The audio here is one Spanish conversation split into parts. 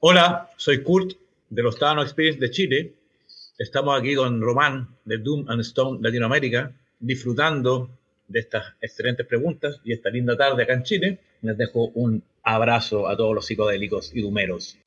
Hola, soy Kurt de los Tano Experience de Chile. Estamos aquí con Román de Doom and Stone Latinoamérica, disfrutando de estas excelentes preguntas y esta linda tarde acá en Chile. Les dejo un abrazo a todos los psicodélicos y dumeros.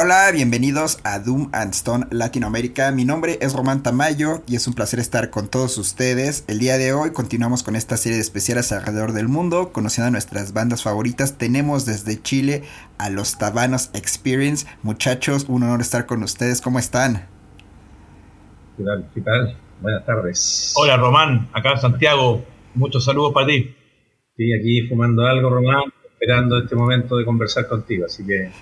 Hola, bienvenidos a Doom and Stone Latinoamérica. Mi nombre es Román Tamayo y es un placer estar con todos ustedes. El día de hoy continuamos con esta serie de especiales alrededor del mundo, conociendo a nuestras bandas favoritas. Tenemos desde Chile a los Tabanos Experience. Muchachos, un honor estar con ustedes. ¿Cómo están? ¿Qué tal? ¿Qué tal? Buenas tardes. Hola Román, acá en Santiago. Muchos saludos para ti. Sí, aquí fumando algo, Román, esperando este momento de conversar contigo. Así que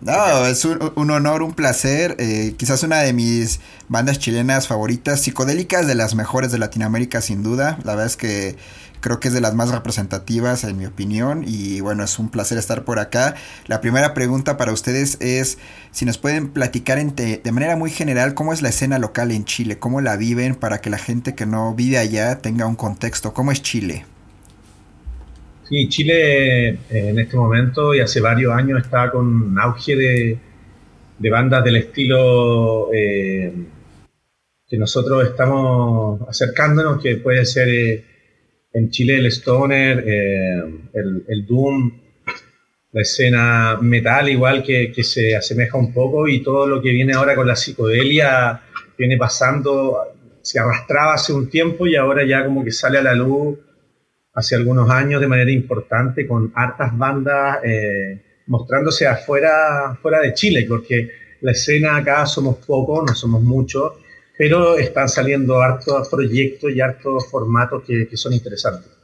no, es un, honor, un placer. Eh, quizás una de mis bandas chilenas favoritas, psicodélicas, de las mejores de Latinoamérica, sin duda. La verdad es que creo que es de las más representativas, en mi opinión. Y bueno, es un placer estar por acá. La primera pregunta para ustedes es si nos pueden platicar de manera muy general cómo es la escena local en Chile, cómo la viven para que la gente que no vive allá tenga un contexto. ¿Cómo es Chile? Sí, Chile eh, en este momento y hace varios años está con un auge de, bandas del estilo eh, que nosotros estamos acercándonos, que puede ser eh, en Chile el Stoner, el, Doom, la escena metal igual que, que, se asemeja un poco y todo lo que viene ahora con la psicodelia viene pasando, se arrastraba hace un tiempo y ahora ya como que sale a la luz hace algunos años de manera importante con hartas bandas eh, mostrándose afuera fuera de Chile, porque la escena acá somos pocos, no somos muchos, pero están saliendo hartos proyectos y hartos formatos que son interesantes.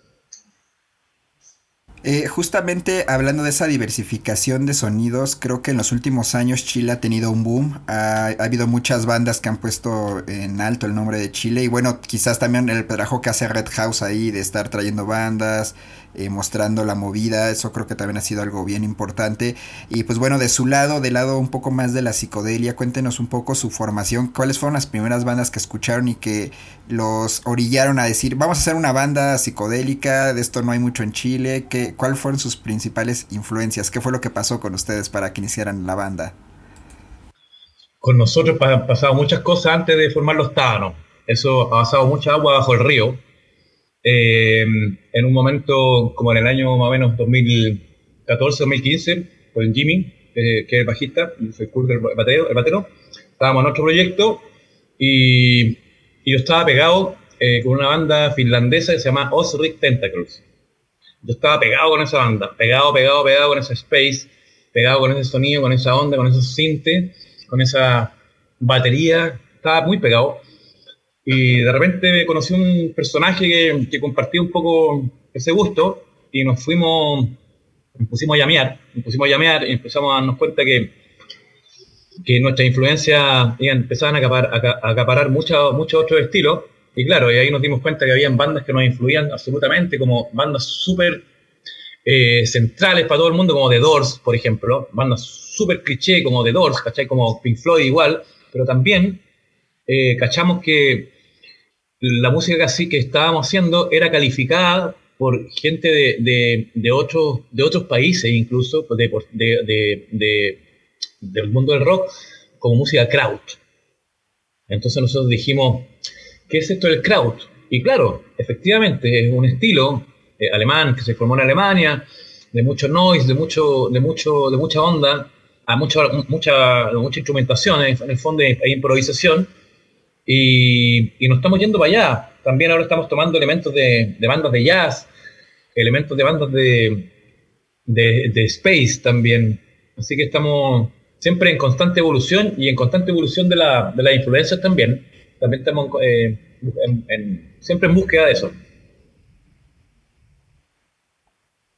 Eh, justamente hablando de esa diversificación de sonidos, creo que en los últimos años Chile ha tenido un boom. Ha, habido muchas bandas que han puesto en alto el nombre de Chile. Y bueno, quizás también el trabajo que hace Red House ahí de estar trayendo bandas, eh, mostrando la movida. Eso creo que también ha sido algo bien importante. Y pues bueno, de su lado, del lado un poco más de la psicodelia, cuéntenos un poco su formación. ¿Cuáles fueron las primeras bandas que escucharon y que los orillaron a decir, vamos a hacer una banda psicodélica, de esto no hay mucho en Chile? ¿Qué, ¿Cuáles fueron sus principales influencias? ¿Qué fue lo que pasó con ustedes para que iniciaran la banda? Con nosotros han pasado muchas cosas antes de formar los Tábanos. Eso ha pasado mucha agua bajo el río eh, en un momento como en el año más o menos 2014-2015, con Jimmy, que es el bajista, el batero, el batero, estábamos en otro proyecto y, y yo estaba pegado eh, con una banda finlandesa que se llama Osric Tentacles. Yo estaba pegado con esa banda, pegado, pegado, pegado con ese space, pegado con ese sonido, con esa onda, con esos sintes, con esa batería, estaba muy pegado. Y de repente conocí un personaje que, que compartía un poco ese gusto y nos fuimos, nos pusimos a llamear, nos pusimos a llamear y empezamos a darnos cuenta que, que nuestras influencias empezaban a acaparar, a acaparar muchos muchos otros estilos. Y claro, y ahí nos dimos cuenta que habían bandas que nos influían absolutamente, como bandas súper eh, centrales para todo el mundo, como The Doors, por ejemplo, bandas súper cliché como The Doors, ¿cachai? Como Pink Floyd igual, pero también eh, cachamos que la música que estábamos haciendo era calificada por gente de, otros, países, incluso de, del mundo del rock, como música kraut. Entonces nosotros dijimos, ¿qué es esto del kraut? Y claro, efectivamente es un estilo eh, alemán que se formó en Alemania, de mucho noise, de mucho, de mucho, de mucha onda, a mucha, mucha, mucha instrumentación, en el fondo hay improvisación, y, nos estamos yendo para allá. También ahora estamos tomando elementos de, bandas de jazz, elementos de bandas de, de, space también. Así que estamos siempre en constante evolución y en constante evolución de la, de las influencias también. También estamos eh, siempre en búsqueda de eso.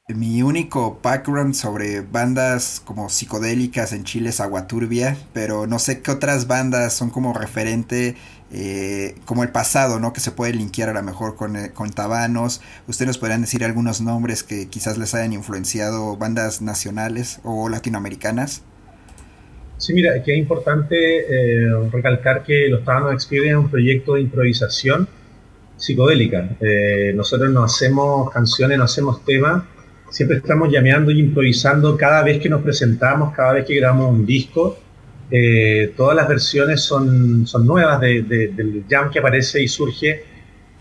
Mi único background sobre bandas como psicodélicas en Chile es Agua Turbia, pero no sé qué otras bandas son como referente eh, como el pasado, ¿no? Que se puede linkear a lo mejor con, eh, con Tabanos. ¿Ustedes nos podrían decir algunos nombres que quizás les hayan influenciado bandas nacionales o latinoamericanas? Sí, mira, que es importante eh, recalcar que los Tabanos Experience es un proyecto de improvisación psicodélica. nosotros no hacemos canciones, no hacemos temas, siempre estamos llameando y improvisando cada vez que nos presentamos, cada vez que grabamos un disco eh, todas las versiones son, son nuevas del jam que aparece y surge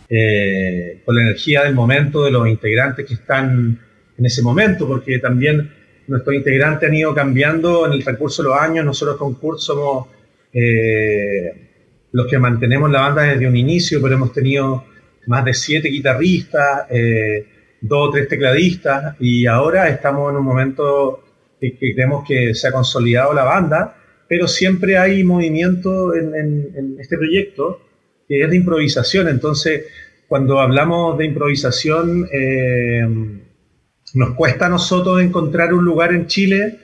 eh, con la energía del momento de los integrantes que están en ese momento, porque también nuestros integrantes han ido cambiando en el transcurso de los años. Nosotros con Kurt somos eh, los que mantenemos la banda desde un inicio, pero hemos tenido más de siete guitarristas, dos o tres tecladistas, y ahora estamos en un momento que, creemos que se ha consolidado la banda, pero siempre hay movimiento en, este proyecto que es de improvisación. Entonces, cuando hablamos de improvisación, eh, nos cuesta a nosotros encontrar un lugar en Chile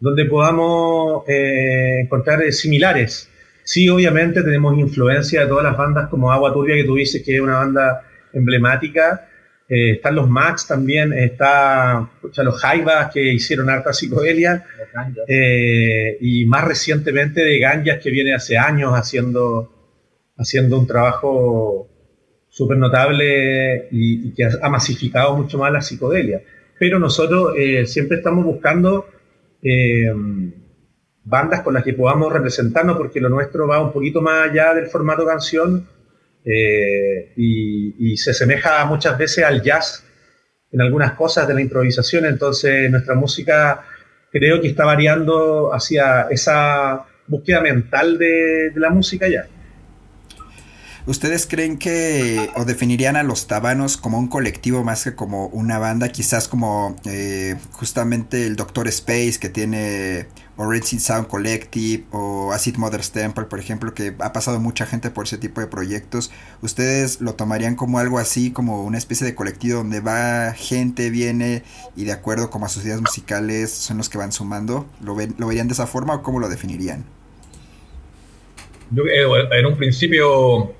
donde podamos eh, encontrar similares. Sí, obviamente tenemos influencia de todas las bandas como Agua Turbia, que tú dices que es una banda emblemática. Eh, están los Max también, está los Jaivas que hicieron harta psicodelia. Eh, y más recientemente de Ganjas que viene hace años haciendo, haciendo un trabajo súper notable y, y, que ha masificado mucho más la psicodelia pero nosotros eh, siempre estamos buscando eh, bandas con las que podamos representarnos, porque lo nuestro va un poquito más allá del formato canción eh, y, se asemeja muchas veces al jazz en algunas cosas de la improvisación, entonces nuestra música creo que está variando hacia esa búsqueda mental de la música ya. ¿Ustedes creen que o definirían a los tabanos como un colectivo más que como una banda? Quizás como eh, justamente el Doctor Space que tiene Origin Sound Collective o Acid Mother's Temple, por ejemplo, que ha pasado mucha gente por ese tipo de proyectos. ¿Ustedes lo tomarían como algo así, como una especie de colectivo donde va gente, viene y de acuerdo como a sus ideas musicales son los que van sumando? ¿Lo, ven, ¿lo verían de esa forma o cómo lo definirían? Eh, en un principio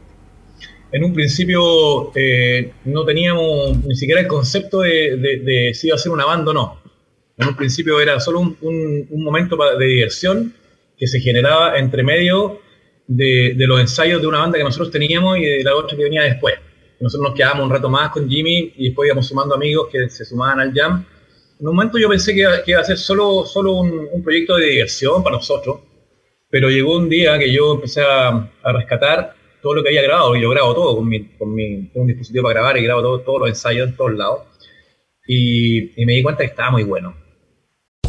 en un principio eh, no teníamos ni siquiera el concepto de, si iba a ser una banda o no. En un principio era solo un, momento de diversión que se generaba entre medio de, los ensayos de una banda que nosotros teníamos y de la otra que venía después. Nosotros nos quedábamos un rato más con Jimmy y después íbamos sumando amigos que se sumaban al jam. En un momento yo pensé que iba, a ser solo, solo un, proyecto de diversión para nosotros, pero llegó un día que yo empecé a rescatar todo lo que había grabado, y yo grabo todo con mi, con mi un dispositivo para grabar y grabo todo, todos los ensayos en todos lados. Y, y me di cuenta que estaba muy bueno.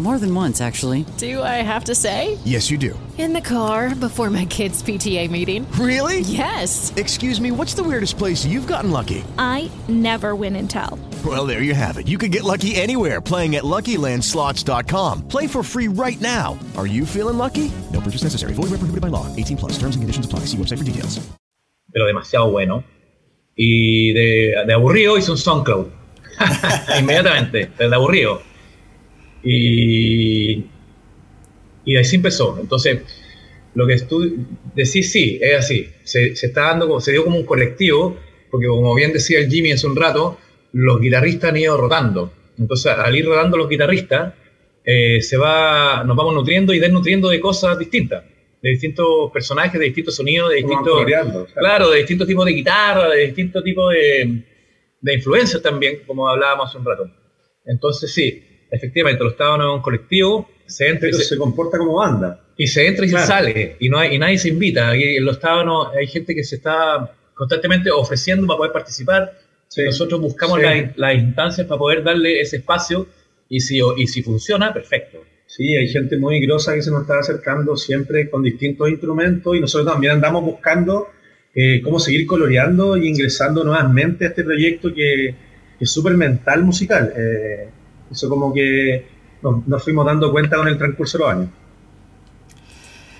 More than once, actually. Do I have to say? Yes, you do. In the car before my kids' PTA meeting. Really? Yes. Excuse me, what's the weirdest place you've gotten lucky? I never win and tell. Well, there you have it. You can get lucky anywhere playing at LuckyLandSlots.com. Play for free right now. Are you feeling lucky? No purchase necessary. Void where prohibited by law. 18 plus. Terms and conditions apply. See website for details. Pero demasiado bueno. Y de, de aburrido hice un SoundCloud. Inmediatamente. De aburrido. Y, y así empezó. Entonces, lo que tú decís, sí, es así. Se, se, está dando, se dio como un colectivo, porque como bien decía el Jimmy hace un rato, los guitarristas han ido rotando. Entonces, al ir rotando los guitarristas, eh, se va, nos vamos nutriendo y desnutriendo de cosas distintas, de distintos personajes, de distintos sonidos, de distintos, claro, de distintos tipos de guitarra, de distintos tipos de, de influencias también, como hablábamos hace un rato. Entonces, sí, efectivamente, los Estados es un colectivo, se entra y se, comporta como banda. Y se entra y se sale, y, no hay, y nadie se invita. Aquí en los Estados hay gente que se está constantemente ofreciendo para poder participar. Nosotros buscamos las instancias para poder darle ese espacio y si, y si funciona, perfecto. Sí, hay gente muy grosa que se nos está acercando siempre con distintos instrumentos y nosotros también andamos buscando eh, cómo seguir coloreando y ingresando nuevamente a este proyecto que, es súper mental musical. Eh, eso como que nos, fuimos dando cuenta con el transcurso de los años.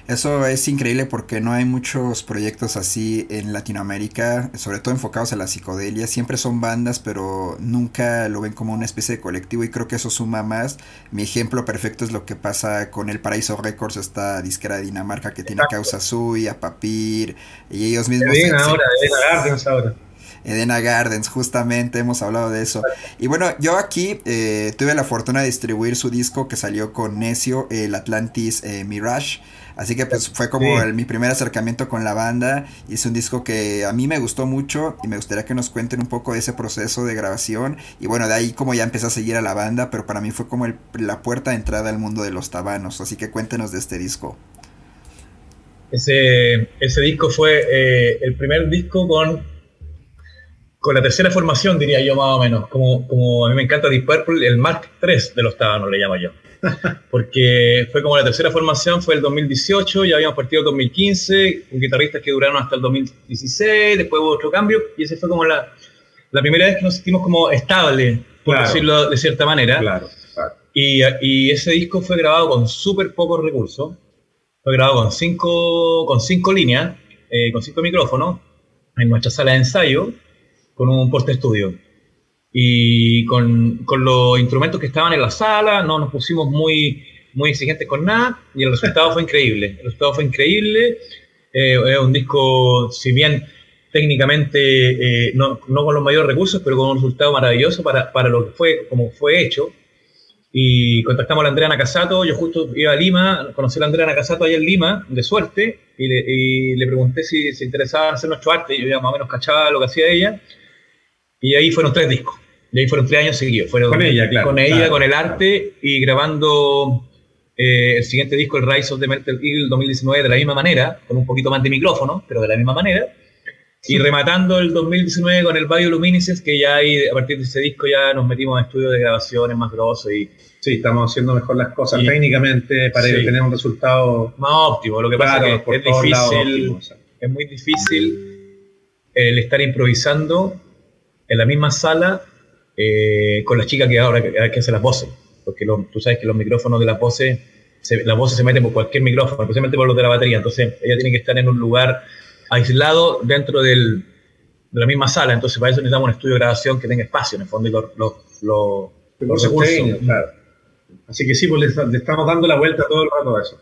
Eso es increíble porque no hay muchos proyectos así en Latinoamérica, sobre todo enfocados a la psicodelia. Siempre son bandas, pero nunca lo ven como una especie de colectivo y creo que eso suma más. Mi ejemplo perfecto es lo que pasa con El Paraíso Records, esta disquera de Dinamarca que tiene a Causa Sui, a Papir y ellos mismos. ahora, ahora. Edena Gardens, justamente hemos hablado de eso. Y bueno, yo aquí eh, tuve la fortuna de distribuir su disco que salió con Necio, el Atlantis eh, Mirage. Así que pues fue como mi primer acercamiento con la banda. Y es un disco que a mí me gustó mucho y me gustaría que nos cuenten un poco de ese proceso de grabación. Y bueno, de ahí como ya empecé a seguir a la banda, pero para mí fue como el, la puerta de entrada al mundo de los tabanos. Así que cuéntenos de este disco. Ese, ese disco fue eh, el primer disco con, con la tercera formación, diría yo más o menos. Como, como a mí me encanta Deep Purple, el Mark III de los tábanos le llamo yo. Porque fue como la tercera formación, fue el 2018, ya habíamos partido el 2015, con guitarristas que duraron hasta el 2016, después hubo otro cambio, y ese fue como la, la primera vez que nos sentimos como estable, por Claro. decirlo de cierta manera. Claro, claro. Y, y ese disco fue grabado con súper pocos recursos. Fue grabado con cinco, con cinco líneas, eh, con cinco micrófonos, en nuestra sala de ensayo, con un poste estudio. Y con, con los instrumentos que estaban en la sala, no nos pusimos muy, muy exigentes con nada, y el resultado fue increíble. El resultado fue increíble. Eh, es un disco, si bien técnicamente eh, no, no con los mayores recursos, pero con un resultado maravilloso para, para lo que fue, como fue hecho. Y contactamos a Andrea Nakasato, yo justo iba a Lima, conocí a Andrea Nakasato allá en Lima, de suerte, y le, y le pregunté si se interesaba hacer nuestro arte, yo ya más o menos cachaba lo que hacía ella, y ahí fueron tres discos, y ahí fueron tres años seguidos, fueron Con ella, claro, con ella, claro. con el arte, y grabando eh, el siguiente disco, el Rise of the Metal Eagle 2019, de la misma manera, con un poquito más de micrófono, pero de la misma manera, y rematando el 2019 con el Bioluminescence, que ya ahí, a partir de ese disco ya nos metimos en estudios de grabaciones más grosos y Sí, estamos haciendo mejor las cosas Y- técnicamente para Sí. tener un resultado más óptimo. Lo que Claro, pasa es que es difícil, óptimo, o sea. es muy difícil el estar improvisando en la misma sala eh, con la chica que ahora que, que hace las voces. Porque lo- tú sabes que los micrófonos de las voces, se, las voces se meten por cualquier micrófono, especialmente por los de la batería. Entonces ella tiene que estar en un lugar aislado dentro del, de la misma sala. Entonces para eso necesitamos un estudio de grabación que tenga espacio en el fondo y los, los, los, los los recursos. claro. Así que sí, pues le, le estamos dando la vuelta todo el rato a eso.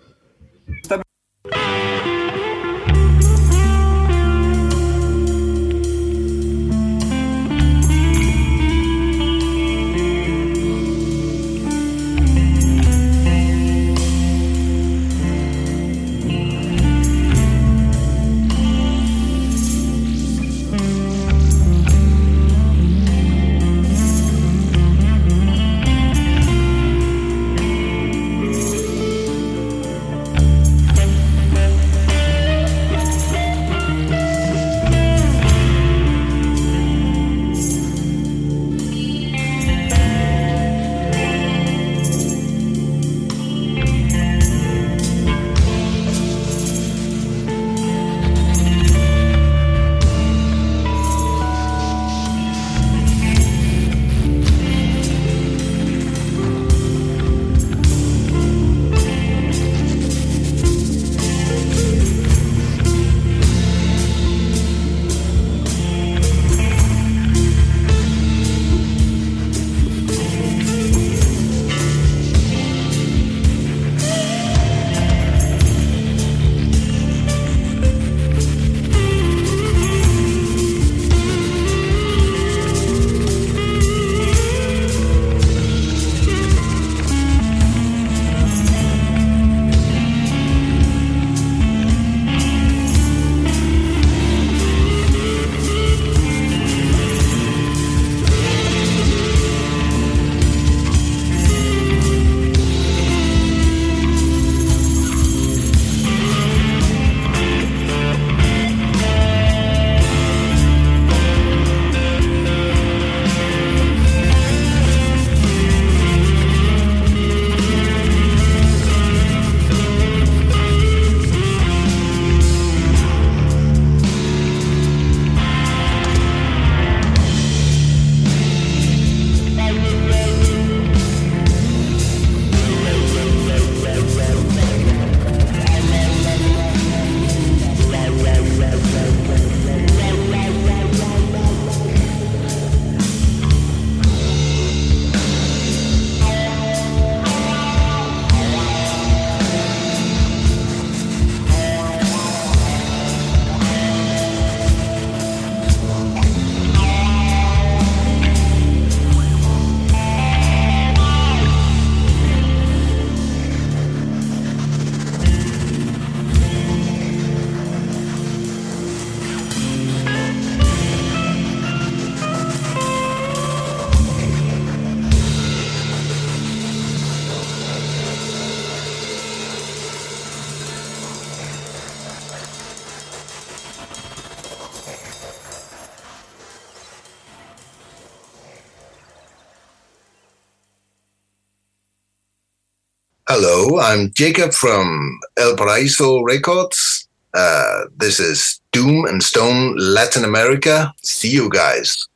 I'm Jacob from El Paraiso Records. Uh, this is Doom and Stone Latin America. See you guys.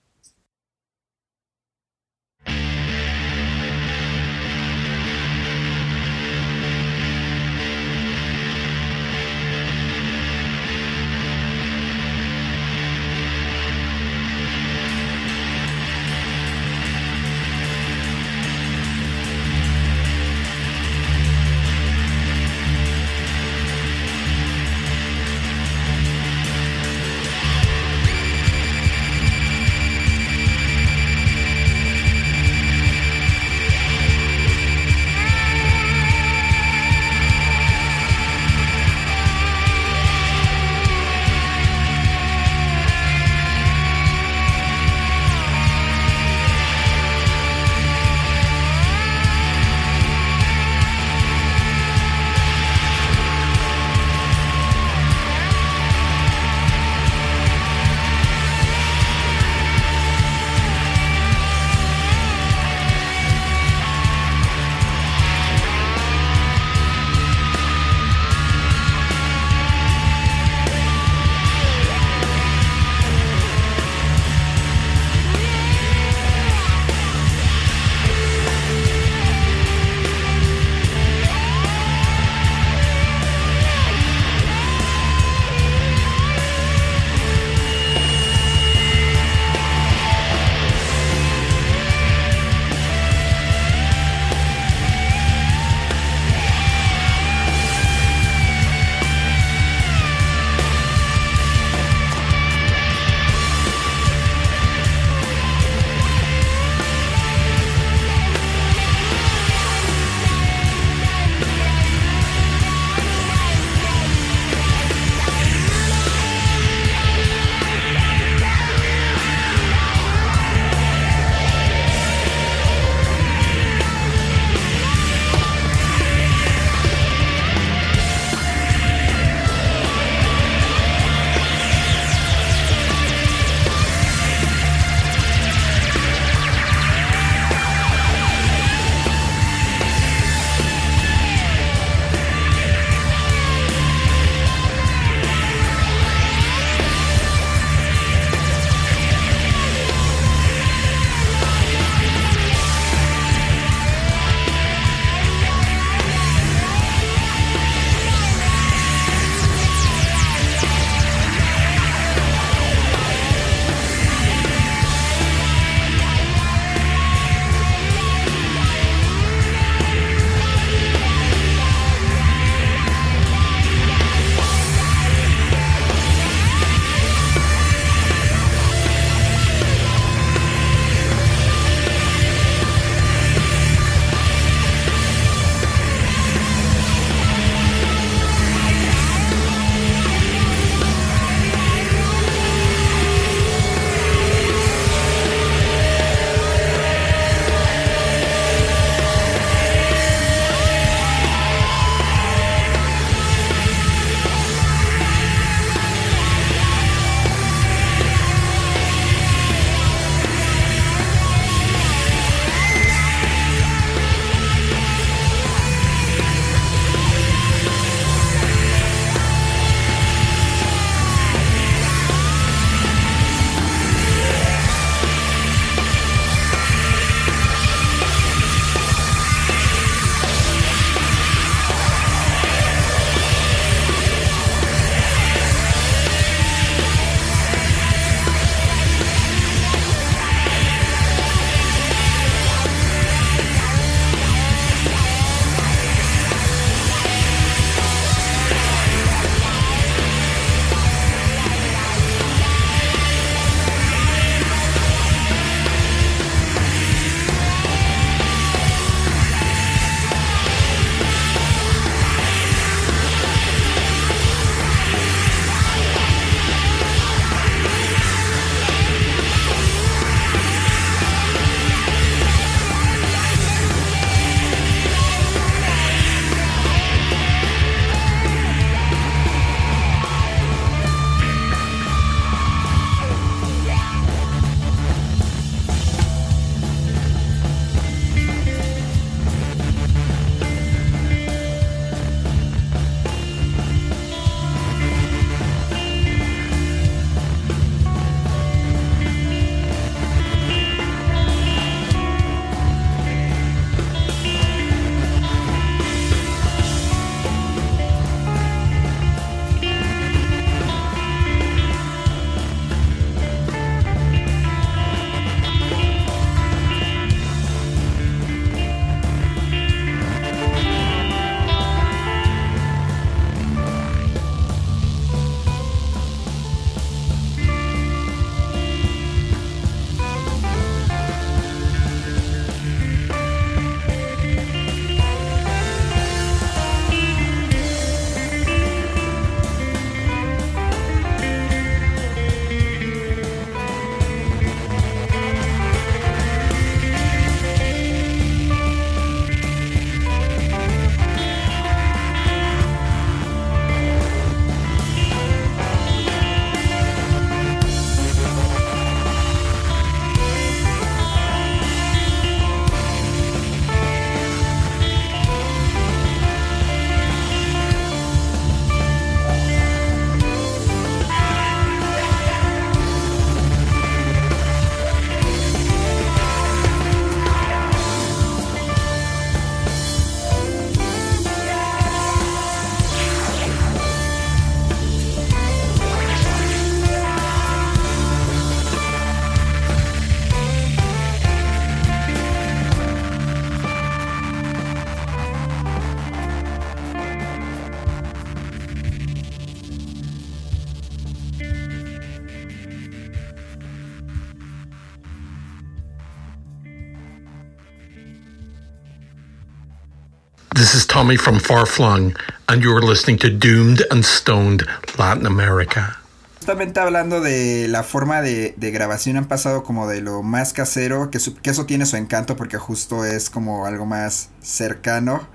Tommy from Far Flung, and you're listening to Doomed and Stoned Latin America. Justamente hablando de la forma de, de, grabación, han pasado como de lo más casero, que, su, que, eso tiene su encanto porque justo es como algo más cercano.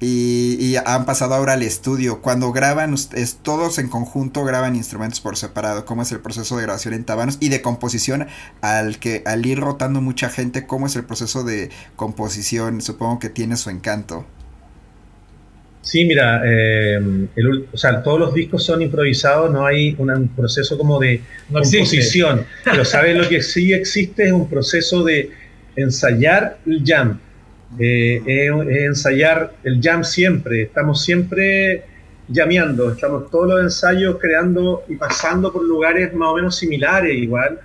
Y, y han pasado ahora al estudio. Cuando graban, es, todos en conjunto graban instrumentos por separado. ¿Cómo es el proceso de grabación en tabanos? Y de composición, al, que, al ir rotando mucha gente, ¿cómo es el proceso de composición? Supongo que tiene su encanto. Sí, mira, eh, el, o sea, todos los discos son improvisados, no hay un proceso como de no composición. Pero sabes lo que sí existe es un proceso de ensayar el jam. Eh, es, es ensayar el jam siempre. Estamos siempre llameando, estamos todos los ensayos creando y pasando por lugares más o menos similares igual,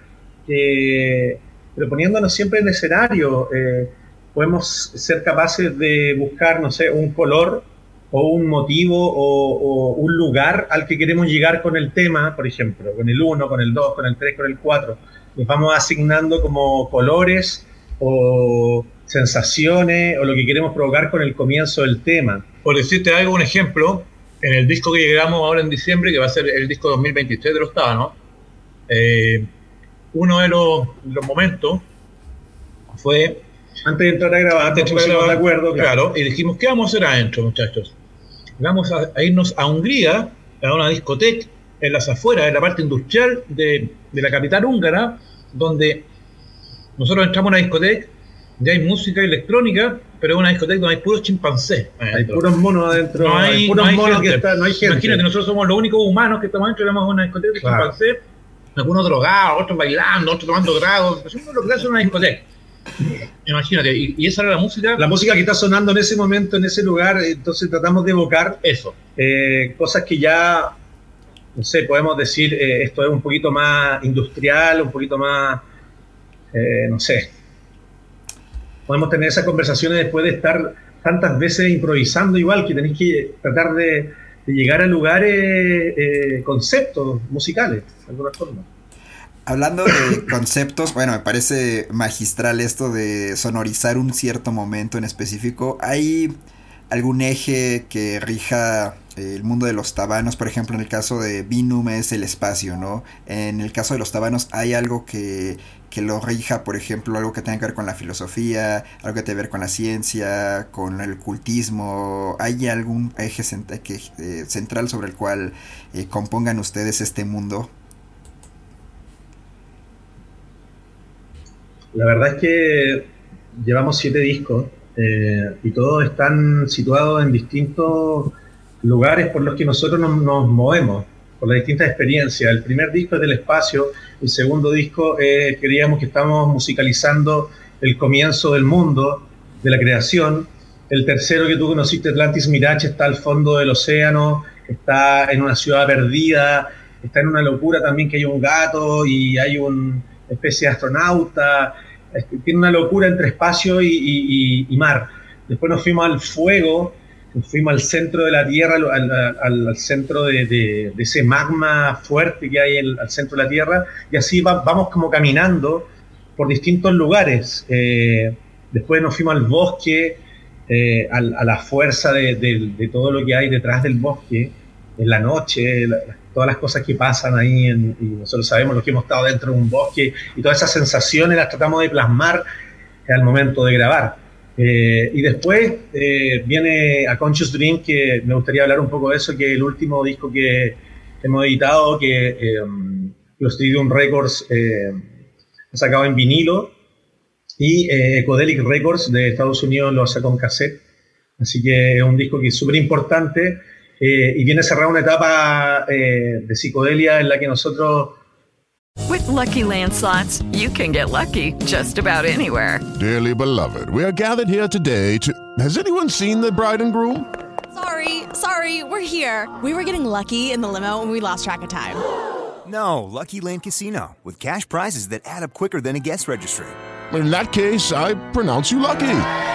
eh, pero poniéndonos siempre en escenario. Eh, podemos ser capaces de buscar, no sé, un color o un motivo o, o, un lugar al que queremos llegar con el tema, por ejemplo, con el 1, con el 2, con el 3, con el 4. Les vamos asignando como colores o sensaciones o lo que queremos provocar con el comienzo del tema. Por decirte algo, un ejemplo, en el disco que llegamos ahora en diciembre, que va a ser el disco 2023 de los Tábanos, eh, uno de los, los, momentos fue... Antes de entrar a grabar, antes de grabar, de acuerdo, claro. claro, y dijimos, ¿qué vamos a hacer adentro, muchachos? Vamos a, a irnos a Hungría, a una discoteca en las afueras, en la parte industrial de, de la capital húngara, donde nosotros entramos a una discoteca ya hay música electrónica, pero es una discoteca donde hay puros chimpancés. Hay puros monos adentro. No hay, puros no hay monos gente. que están, no hay gente. Imagínate, nosotros somos los únicos humanos que estamos adentro a una discoteca de Claro. chimpancés, algunos drogados, otros bailando, otros tomando tragos. Eso es lo que hace una discoteca. Imagínate, y, y esa era la música. La música que está sonando en ese momento, en ese lugar, entonces tratamos de evocar eso. Eh, cosas que ya, no sé, podemos decir, eh, esto es un poquito más industrial, un poquito más, eh, no sé. Podemos tener esas conversaciones después de estar tantas veces improvisando igual, que tenéis que tratar de, de llegar a lugares, eh, conceptos musicales, de alguna forma. Hablando de conceptos, bueno, me parece magistral esto de sonorizar un cierto momento en específico. ¿Hay algún eje que rija el mundo de los tabanos? Por ejemplo, en el caso de Binum es el espacio, ¿no? En el caso de los tabanos, ¿hay algo que, que lo rija? Por ejemplo, algo que tenga que ver con la filosofía, algo que tenga que ver con la ciencia, con el cultismo. ¿Hay algún eje cent que, eh, central sobre el cual eh, compongan ustedes este mundo? La verdad es que llevamos siete discos eh, y todos están situados en distintos lugares por los que nosotros nos, movemos, por las distintas experiencias. El primer disco es del espacio, el segundo disco eh, creíamos que estamos musicalizando el comienzo del mundo, de la creación. El tercero que tú conociste, Atlantis Mirage, está al fondo del océano, está en una ciudad perdida, está en una locura también que hay un gato y hay una especie de astronauta tiene una locura entre espacio y, y, mar. Después nos fuimos al fuego, nos fuimos al centro de la Tierra, al, centro de, ese magma fuerte que hay el, al centro de la Tierra, y así va, vamos como caminando por distintos lugares. Eh, después nos fuimos al bosque, eh, a, la fuerza de, todo lo que hay detrás del bosque, en la noche, la, todas las cosas que pasan ahí, en, y nosotros sabemos lo que hemos estado dentro de un bosque, y todas esas sensaciones las tratamos de plasmar al momento de grabar. Eh, y después eh, viene A Conscious Dream, que me gustaría hablar un poco de eso, que es el último disco que hemos editado, que eh, los Tridium Records ha sacado en vinilo, y Ecodelic Records de Estados Unidos lo sacó en cassette. Así que es un disco que es súper importante eh, y viene a cerrar una etapa eh, de psicodelia en la que nosotros With lucky landslots, you can get lucky just about anywhere. Dearly beloved, we are gathered here today to. Has anyone seen the bride and groom? Sorry, sorry, we're here. We were getting lucky in the limo and we lost track of time. No, Lucky Land Casino, with cash prizes that add up quicker than a guest registry. In that case, I pronounce you lucky.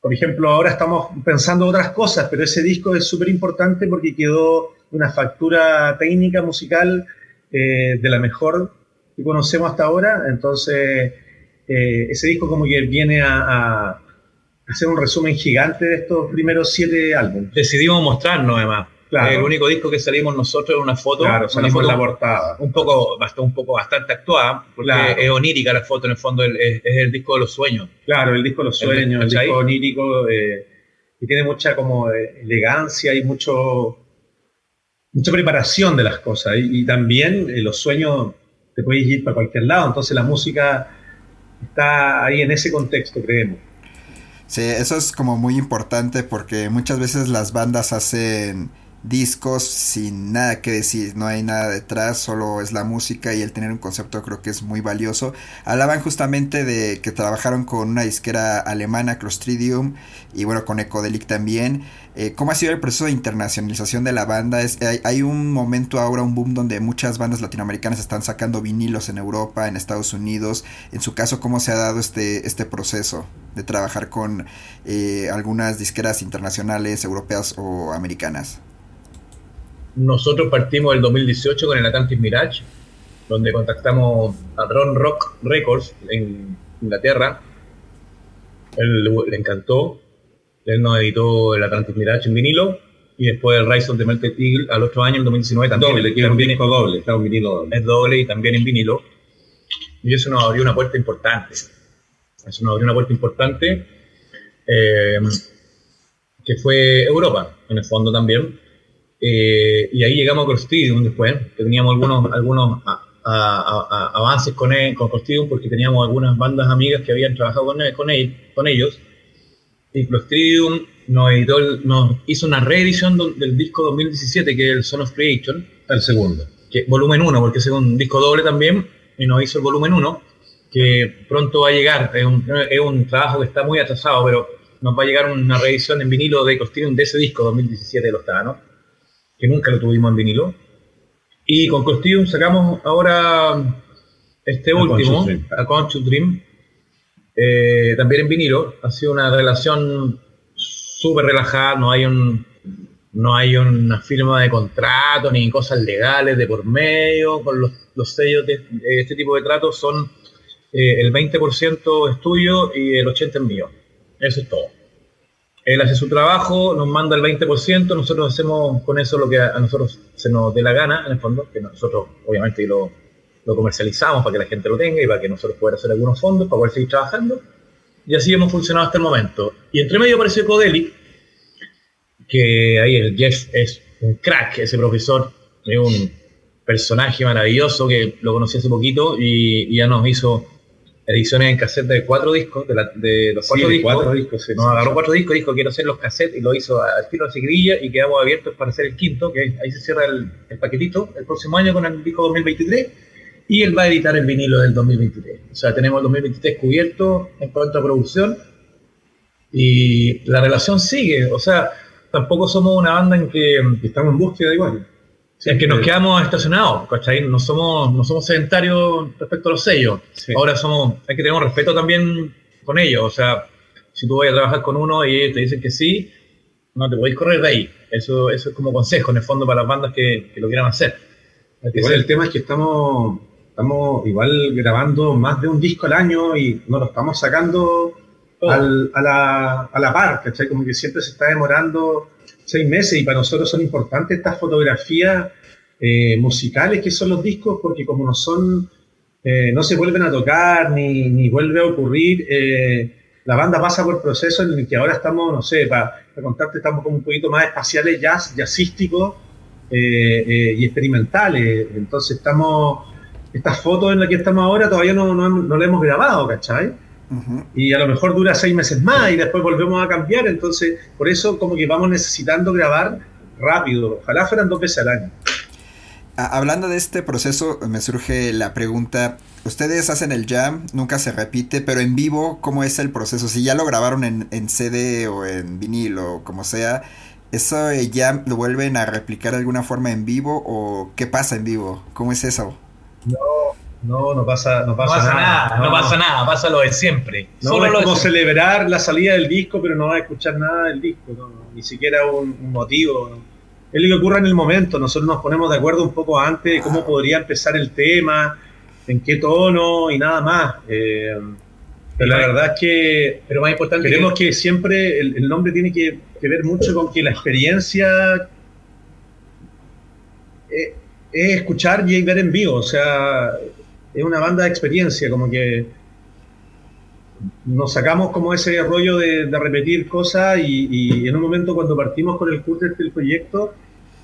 Por ejemplo, ahora estamos pensando otras cosas, pero ese disco es súper importante porque quedó una factura técnica musical eh, de la mejor que conocemos hasta ahora. Entonces, eh, ese disco como que viene a, a hacer un resumen gigante de estos primeros siete álbumes. Decidimos mostrarnos además. Claro. El único disco que salimos nosotros es una foto. Claro, una salimos foto en la portada. Un poco, bastante, un poco bastante actuada, porque Claro. es onírica la foto, en el fondo es, es- el disco de los sueños. Claro, el disco de los sueños, el, disco onírico, eh, y tiene mucha como eh, elegancia y mucho mucha preparación de las cosas. Y, y también eh, los sueños te puedes ir para cualquier lado, entonces la música está ahí en ese contexto, creemos. Sí, eso es como muy importante porque muchas veces las bandas hacen discos sin nada que decir, no hay nada detrás, solo es la música y el tener un concepto creo que es muy valioso. Hablaban justamente de que trabajaron con una disquera alemana, Clostridium, y bueno, con Ecodelic también. Eh, ¿Cómo ha sido el proceso de internacionalización de la banda? Hay, hay un momento ahora, un boom donde muchas bandas latinoamericanas están sacando vinilos en Europa, en Estados Unidos. En su caso, ¿cómo se ha dado este, este proceso de trabajar con eh, algunas disqueras internacionales, europeas o americanas? Nosotros partimos el 2018 con el Atlantis Mirage, donde contactamos a Ron Rock Records en Inglaterra. Él le encantó. Él nos editó el Atlantis Mirage en vinilo y después el Rise of the Melted Eagle al otro año, en 2019, también. Doble, que es un disco doble, está un vinilo doble. Es doble y también en vinilo. Y eso nos abrió una puerta importante. Eso nos abrió una puerta importante eh, que fue Europa, en el fondo también. Eh, y ahí llegamos a Crostidium después, teníamos algunos, algunos a- a- a- avances con, e- con Crostidium porque teníamos algunas bandas amigas que habían trabajado con, e- con, e- con ellos. Y Clostridium nos, editó nos hizo una reedición do- del disco 2017, que es el Son of Creation. El segundo. Que, volumen 1, porque es un disco doble también, y nos hizo el volumen 1, que pronto va a llegar. Es un, es un trabajo que está muy atrasado, pero nos va a llegar una reedición en vinilo de Clostridium de ese disco 2017 de los Thanos, que nunca lo tuvimos en vinilo. Y con Clostridium sacamos ahora este A último. A Conscious Dream, eh, también en vinilo. Ha sido una relación súper relajada, no hay un no hay una firma de contrato ni cosas legales de por medio. Con los, los sellos de, de este tipo de tratos son eh, el 20% es tuyo y el 80% es mío. Eso es todo. Él hace su trabajo, nos manda el 20%, nosotros hacemos con eso lo que a, nosotros se nos dé la gana, en el fondo, que nosotros obviamente lo, comercializamos para que la gente lo tenga y para que nosotros podamos hacer algunos fondos para poder seguir trabajando. Y así hemos funcionado hasta el momento. Y entre medio apareció Codelic, que ahí el Jeff es un crack, ese profesor, es un personaje maravilloso que lo conocí hace poquito y ya nos hizo ediciones en cassette de cuatro discos, de, la- de los cuatro discos. cuatro discos, sí, nos sí, agarró cuatro discos, dijo quiero hacer los cassettes y lo hizo al tiro de seguidilla y quedamos abiertos para hacer el quinto, que ahí se cierra el, el paquetito el próximo año con el disco 2023 y él va a editar el vinilo del 2023. O sea, tenemos el 2023 cubierto en cuanto a producción y la relación sigue. O sea, tampoco somos una banda en que estamos en búsqueda igual. En que nos quedamos estacionados, ¿cachai? No somos, no somos sedentarios respecto a los sellos. Ahora somos, hay que tener un respeto también con ellos. O sea, si tú vas a trabajar con uno y ellos te dicen que sí, no te podéis correr de ahí. Eso, eso es como consejo, en el fondo, para las bandas que, que lo quieran hacer. Hay que Igual ser- el tema es que estamos, estamos igual grabando más de un disco al año y no lo estamos sacando al- a, la, a la par, ¿cachai? Como que siempre se está demorando seis meses y para nosotros son importantes estas fotografías eh, musicales que son los discos porque como no son, eh, no se vuelven a tocar ni, ni vuelve a ocurrir, eh, la banda pasa por procesos en el que ahora estamos, no sé, para, contarte, estamos como un poquito más espaciales, jazz, jazzísticos eh, eh, y experimentales. Entonces estamos, estas fotos en las que estamos ahora todavía no, no, no las hemos grabado, ¿cachai? Y a lo mejor dura seis meses más y después volvemos a cambiar. Entonces, por eso como que vamos necesitando grabar rápido. Ojalá fueran dos veces al año. Hablando de este proceso, me surge la pregunta, ustedes hacen el jam, nunca se repite, pero en vivo, ¿cómo es el proceso? Si ya lo grabaron en, en CD o en vinil o como sea, ¿eso eh, ya lo vuelven a replicar de alguna forma en vivo o qué pasa en vivo? ¿Cómo es eso? No, no, no pasa, no pasa, No pasa nada. nada, no pasa nada, pasa lo de siempre. No, Solo es como celebrar la salida del disco, pero no vas a escuchar nada del disco, no, ni siquiera un, un motivo. Es lo que ocurre en el momento, nosotros nos ponemos de acuerdo un poco antes de cómo podría empezar el tema, en qué tono y nada más. Eh, pero la verdad es que Pero más importante queremos que, siempre el, el nombre tiene que, que ver mucho con que la experiencia eh, es escuchar y ver en vivo, o sea, es una banda de experiencia, como que nos sacamos como ese rollo de, de repetir cosas y, y en un momento cuando partimos con el curso del proyecto,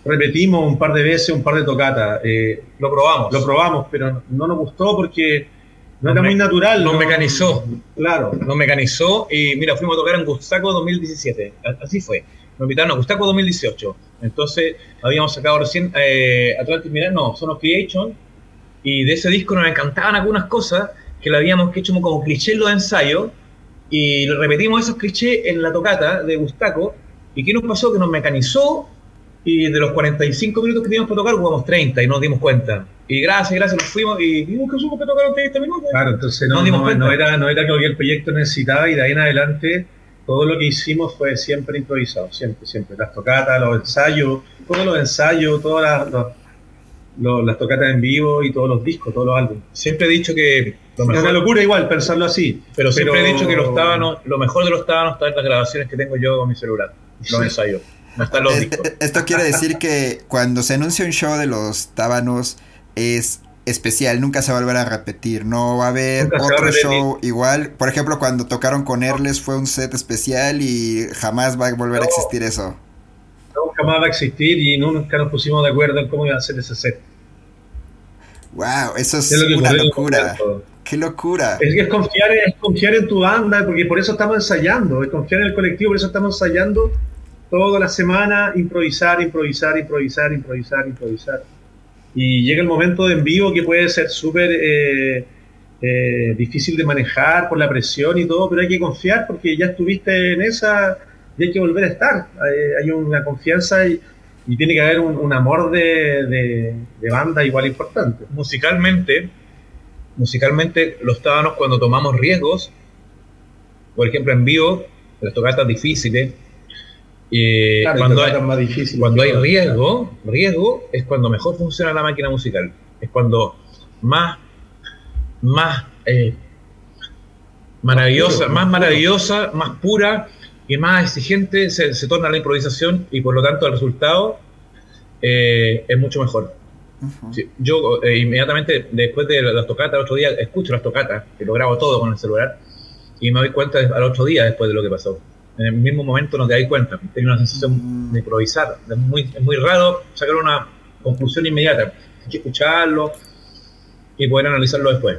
repetimos un par de veces, un par de tocatas. eh, Lo probamos. lo probamos, pero no nos gustó porque no Nos era me- muy natural. nos no- mecanizó. Claro. Nos mecanizó y mira, fuimos a tocar en Gustaco 2017. A- Así fue. Nos invitaron a Gustaco 2018. Entonces habíamos sacado recién eh, Atlantis Mirage, no, Son of Creation. Y de ese disco nos encantaban algunas cosas que lo habíamos hecho como, cliché en los ensayos. Y repetimos esos clichés en la tocata de Gustaco. ¿Y qué nos pasó? Que nos mecanizó y de los 45 minutos que teníamos para tocar jugamos 30 y no nos dimos cuenta. Y gracias, gracias, nos fuimos y vimos que supo que tocaron 30 minutos. Claro, entonces Nos no, dimos no- cuenta. no era, no era lo que el proyecto necesitaba y de ahí en adelante todo lo que hicimos fue siempre improvisado, siempre, siempre. Las tocatas, los ensayos, todos los ensayos, todas las, los- los- las tocatas en vivo y todos los discos, todos los álbumes. Siempre he dicho que lo Es una locura igual pensarlo así. pero siempre he dicho que los tábanos, lo mejor de los tábanos está en las grabaciones que tengo yo con mi celular, los ensayos. No están los Eh, discos. eh, Esto quiere decir que cuando se anuncia un show de los tábanos es especial, nunca se va a volver a repetir, no va a haber Nunca otro show igual. Por ejemplo, cuando tocaron con Erles fue un set especial y jamás va a volver a existir eso. Nunca más va a existir y nunca nos pusimos de acuerdo en cómo iba a ser ese set. Wow, eso es, Es lo que una locura. Qué locura. Es que es confiar, es confiar en tu banda, porque por eso estamos ensayando, es confiar en el colectivo, por eso estamos ensayando toda la semana, improvisar, improvisar, improvisar, improvisar, improvisar. Y llega el momento de en vivo que puede ser súper eh, eh, difícil de manejar por la presión y todo, pero hay que confiar porque ya estuviste en esa y hay que volver a estar. Hay, hay una confianza y, y tiene que haber un, un amor de, de- de banda igual importante. Musicalmente, musicalmente los tábanos cuando tomamos riesgos, por ejemplo en vivo, las tocatas difíciles, eh, Claro, cuando, hay, más difíciles cuando hay riesgo, riesgo es cuando mejor funciona la máquina musical. Es cuando más, más eh, maravillosa, puro, más más puro. maravillosa, más pura y más exigente se, se torna la improvisación y por lo tanto el resultado eh, es mucho mejor. Sí, yo eh, inmediatamente después de las tocatas, al otro día escucho las tocatas, que lo grabo todo con el celular, y me doy cuenta al otro día después de lo que pasó. En el mismo momento no te das cuenta, tengo una sensación de improvisar. Es muy, es muy raro sacar una conclusión inmediata. Hay que escucharlo y poder analizarlo después.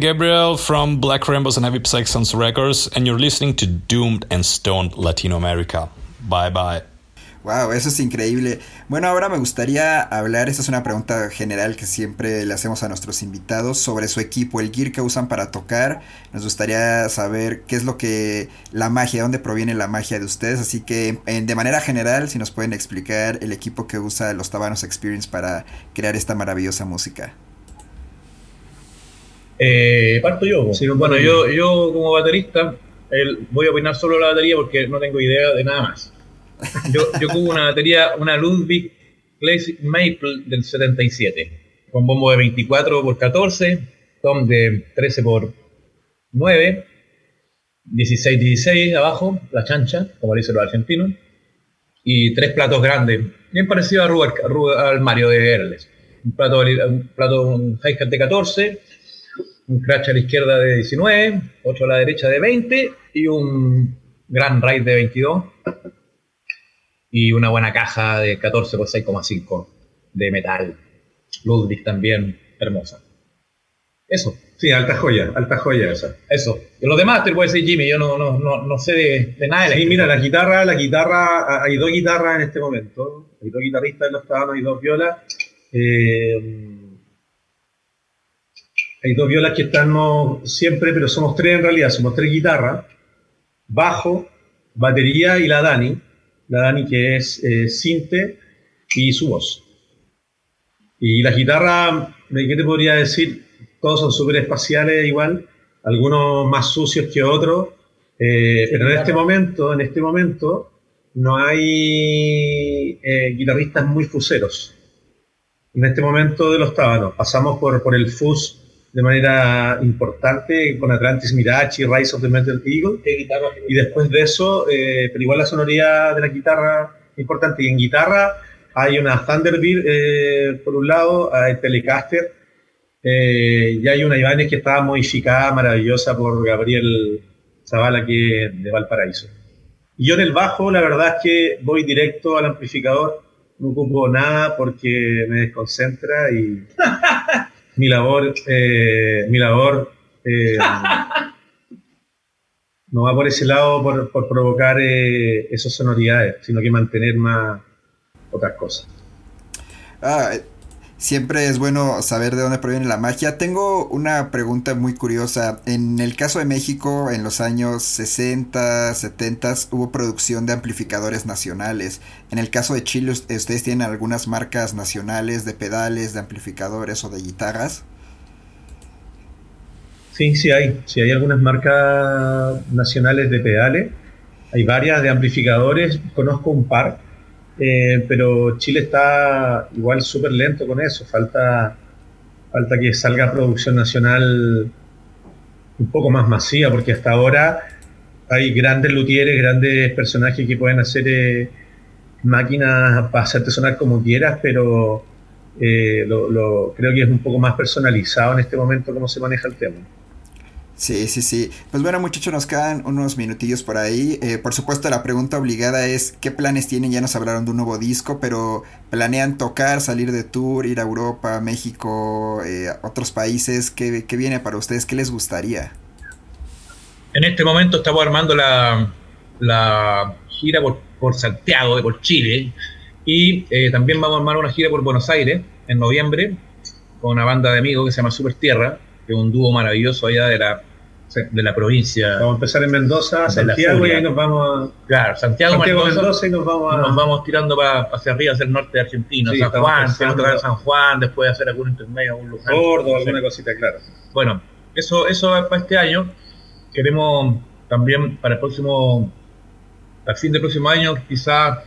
Gabriel from Black Rainbows and Heavy Saxons Records, and you're listening to Doomed and Stoned Latino America. Bye bye. Wow, eso es increíble. Bueno, ahora me gustaría hablar, esta es una pregunta general que siempre le hacemos a nuestros invitados sobre su equipo, el gear que usan para tocar. Nos gustaría saber qué es lo que la magia, dónde proviene la magia de ustedes. Así que de manera general, si nos pueden explicar el equipo que usa los Tabanos Experience para crear esta maravillosa música. Eh, parto yo. bueno, yo, yo como baterista voy a opinar solo la batería porque no tengo idea de nada más. Yo, yo una batería, una Ludwig Classic Maple del 77, con bombo de 24 por 14, tom de 13 por 9, 16 16 abajo, la chancha, como dicen los argentinos, y tres platos grandes, bien parecido a al Mario de Herles. Un plato, un plato un hi-hat de 14, un crash a la izquierda de 19, 8 a la derecha de 20 y un gran ride de 22 y una buena caja de 14 por 6,5 de metal. Ludwig también, hermosa. Eso. Sí, alta joya, alta joya esa. Eso. Y los demás te lo puede decir Jimmy, yo no, no, no, no sé de, de nada. sí, mira, la guitarra, la guitarra, hay dos guitarras en este momento. Hay dos guitarristas en los estaban, hay dos violas. Eh, hay dos violas que están siempre, pero somos tres en realidad, somos tres guitarras, bajo, batería y la Dani la Dani que es eh, Sinte y su voz. Y la guitarra, ¿qué te podría decir? Todos son súper espaciales igual, algunos más sucios que otros, eh, pero en este momento, en este momento, no hay eh, guitarristas muy fuseros. En este momento de los tábanos, pasamos por, por el fus de manera importante con Atlantis Mirage y Rise of the Metal Eagle. Y después de eso, eh, pero igual la sonoridad de la guitarra importante. Y en guitarra hay una Thunderbird eh, por un lado, hay Telecaster, eh, y hay una Ibanez que está modificada, maravillosa por Gabriel Zavala, aquí de Valparaíso. Y yo en el bajo, la verdad es que voy directo al amplificador, no ocupo nada porque me desconcentra y mi labor, eh, mi labor eh, no va por ese lado por, provocar eh, esas sonoridades, sino que mantener más otras cosas. Ah, Siempre es bueno saber de dónde proviene la magia. Tengo una pregunta muy curiosa. En el caso de México, en los años 60, 70, hubo producción de amplificadores nacionales. En el caso de Chile, ¿ustedes tienen algunas marcas nacionales de pedales, de amplificadores o de guitarras? Sí, sí hay. Sí hay algunas marcas nacionales de pedales. Hay varias de amplificadores. Conozco un par eh, pero Chile está igual súper lento con eso, falta, falta que salga producción nacional un poco más masiva, porque hasta ahora hay grandes luthieres, grandes personajes que pueden hacer eh, máquinas para hacerte sonar como quieras, pero eh, lo, creo que es un poco más personalizado en este momento cómo se maneja el tema. Sí, sí, sí. Pues bueno, muchachos, nos quedan unos minutillos por ahí. Eh, por supuesto, la pregunta obligada es: ¿qué planes tienen? Ya nos hablaron de un nuevo disco, pero ¿planean tocar, salir de tour, ir a Europa, México, eh, otros países? ¿Qué, viene para ustedes? ¿Qué les gustaría? En este momento estamos armando la, la gira por, por, Santiago, por Chile, y eh, también vamos a armar una gira por Buenos Aires en noviembre con una banda de amigos que se llama Super Tierra que es un dúo maravilloso allá de la, de la provincia. Vamos a empezar en Mendoza, Santiago y ahí nos vamos a... Claro, Santiago, Mendoza, y nos vamos a... Nos vamos tirando para, hacia arriba, hacia el norte de Argentina, San Juan, San Juan, después hacer algún intermedio, algún lugar. Gordo, alguna cosita, claro. Bueno, eso, eso para este año. Queremos también para el próximo, al fin del próximo año, quizás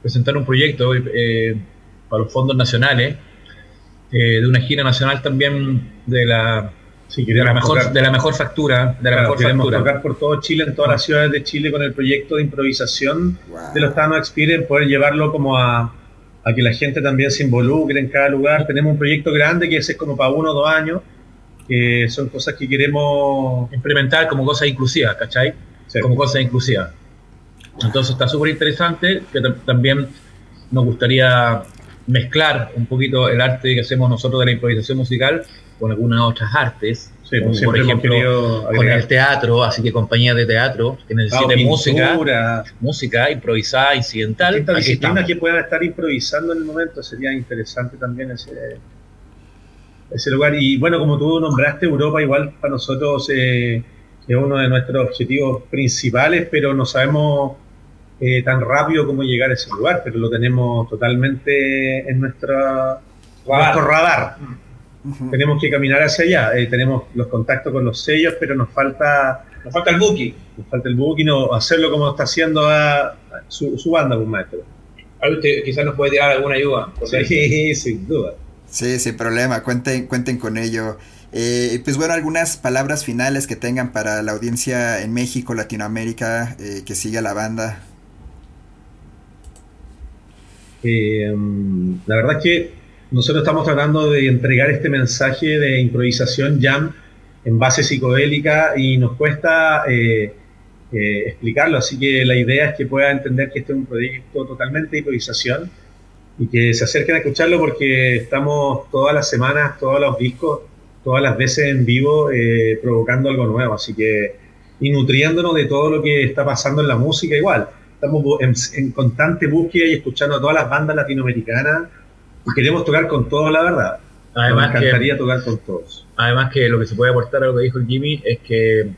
presentar un proyecto eh, para los fondos nacionales eh, de una gira nacional también de la, de la, mejor, de la mejor factura. De la mejor factura. tocar por todo Chile, en todas las ciudades de Chile, con el proyecto de improvisación de los Tano Experience, poder llevarlo como a, a que la gente también se involucre en cada lugar. Tenemos un proyecto grande que es como para uno o dos años, que son cosas que queremos implementar como cosas inclusivas, ¿cachai? Como cosas inclusivas. Entonces está súper interesante, que también nos gustaría mezclar un poquito el arte que hacemos nosotros de la improvisación musical con algunas otras artes. Sí, como pues por ejemplo, con el teatro, así que compañías de teatro que necesiten Ah, música, música improvisada, incidental. disciplinas que puedan estar improvisando en el momento sería interesante también ese, ese lugar y bueno como tú nombraste Europa igual para nosotros eh, es uno de nuestros objetivos principales pero no sabemos eh, tan rápido cómo llegar a ese lugar pero lo tenemos totalmente en nuestra nuestro radar tenemos que caminar hacia allá eh, tenemos los contactos con los sellos pero nos falta Nos falta el booking. nos falta el booking o hacerlo como está haciendo a- su, su banda pues maestro usted quizás nos puede tirar alguna ayuda. Sí, sin duda. Sí, sin problema, cuenten, cuenten con ello. Eh, pues bueno, algunas palabras finales que tengan para la audiencia en México, Latinoamérica, eh, que siga la banda. Eh, mm, la verdad es que nosotros estamos tratando de entregar este mensaje de improvisación jam en base psicodélica y nos cuesta eh, eh, explicarlo, así que la idea es que puedan entender que este es un proyecto totalmente de improvisación y que se acerquen a escucharlo porque estamos todas las semanas, todos los discos, todas las veces en vivo eh, provocando algo nuevo, así que y nutriéndonos de todo lo que está pasando en la música igual. Estamos en, en constante búsqueda y escuchando a todas las bandas latinoamericanas y queremos tocar con todos, la verdad. Además Nos encantaría que- tocar con todos. Además que lo que se puede aportar a lo que dijo el Jimmy es que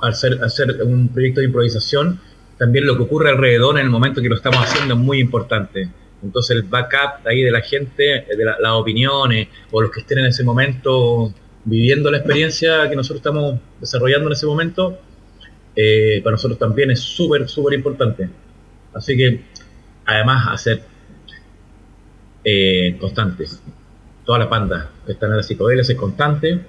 al ser, al ser un proyecto de improvisación, también lo que ocurre alrededor en el momento que lo estamos haciendo es muy importante. Entonces el backup ahí de la gente, de la- las opiniones o los que estén en ese momento viviendo la experiencia que nosotros estamos desarrollando en ese momento, eh, para nosotros también es súper, súper importante. Así que además hacer eh, constantes. Todas las bandas que están en la psicodelia es constante.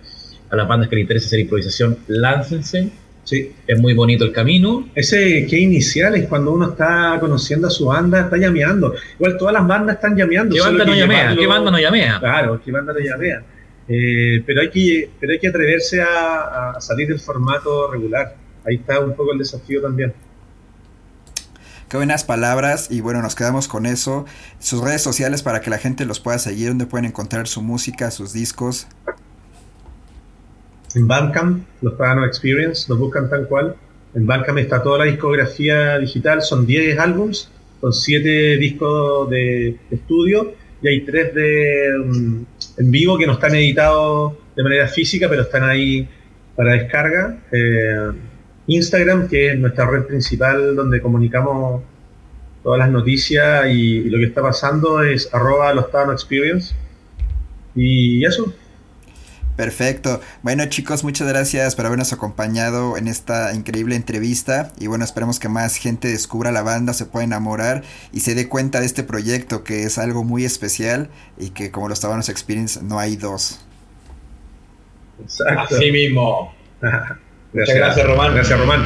A las bandas que les interesa hacer improvisación, láncense. Sí. Es muy bonito el camino. Ese que inicial es cuando uno está conociendo a su banda, está llameando. Igual todas las bandas están llameando. ¿Qué banda no llamea? llevarlo- ¿Qué banda no llamea? Claro, ¿qué banda no llamea? Eh, pero, hay que, pero hay que atreverse a, a salir del formato regular. Ahí está un poco el desafío también. Qué buenas palabras y bueno, nos quedamos con eso. Sus redes sociales para que la gente los pueda seguir, donde pueden encontrar su música, sus discos. En Bandcamp, los Pagano Experience, los buscan tal cual. En Bandcamp está toda la discografía digital, son 10 álbums, con 7 discos de, de estudio y hay 3 de, mm, en vivo que no están editados de manera física, pero están ahí para descarga. Eh, Instagram, que es nuestra red principal donde comunicamos todas las noticias y, y lo que está pasando es arroba los Experience. Y eso, Perfecto. Bueno chicos, muchas gracias por habernos acompañado en esta increíble entrevista. Y bueno, esperemos que más gente descubra la banda, se pueda enamorar y se dé cuenta de este proyecto que es algo muy especial y que como los Tabanos Experience no hay dos. Exacto. Así mismo. Muchas gracias, Román. Gracias, Román.